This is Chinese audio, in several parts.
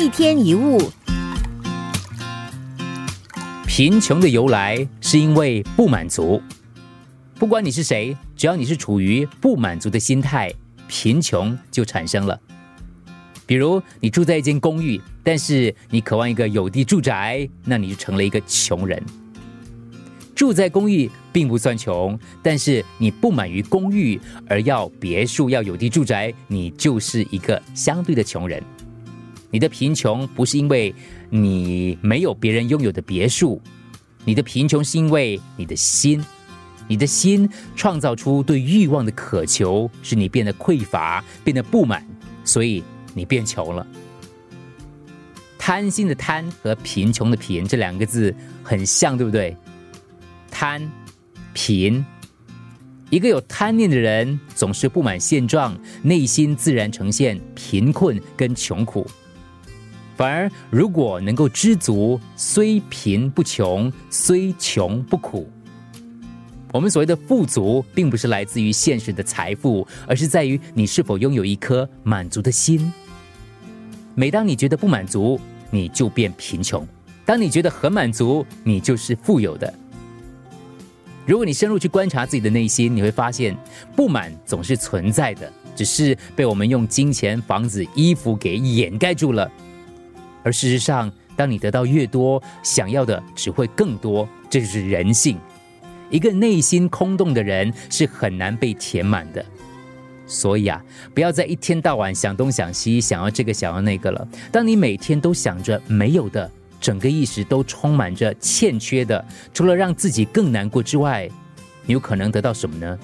一天一物，贫穷的由来是因为不满足。不管你是谁，只要你是处于不满足的心态，贫穷就产生了。比如你住在一间公寓，但是你渴望一个有地住宅，那你就成了一个穷人。住在公寓并不算穷，但是你不满于公寓而要别墅、要有地住宅，你就是一个相对的穷人。你的贫穷不是因为你没有别人拥有的别墅，你的贫穷是因为你的心，你的心创造出对欲望的渴求，使你变得匮乏、变得不满，所以你变穷了。贪心的贪和贫穷的贫这两个字很像，对不对？贪、贫，一个有贪念的人总是不满现状，内心自然呈现贫困跟穷苦。反而，如果能够知足，虽贫不穷，虽穷不苦。我们所谓的富足，并不是来自于现实的财富，而是在于你是否拥有一颗满足的心。每当你觉得不满足，你就变贫穷；当你觉得很满足，你就是富有的。如果你深入去观察自己的内心，你会发现不满总是存在的，只是被我们用金钱、房子、衣服给掩盖住了。而事实上，当你得到越多，想要的只会更多，这就是人性。一个内心空洞的人是很难被填满的。所以啊，不要再一天到晚想东想西，想要这个想要那个了。当你每天都想着没有的。整个意识都充满着欠缺的，除了让自己更难过之外，你有可能得到什么呢？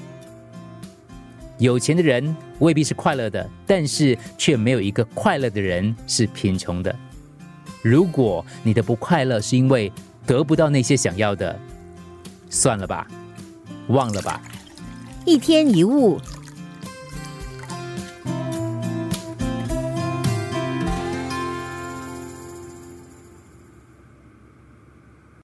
有钱的人未必是快乐的，但是却没有一个快乐的人是贫穷的。如果你的不快乐是因为得不到那些想要的，算了吧，忘了吧。一天一物。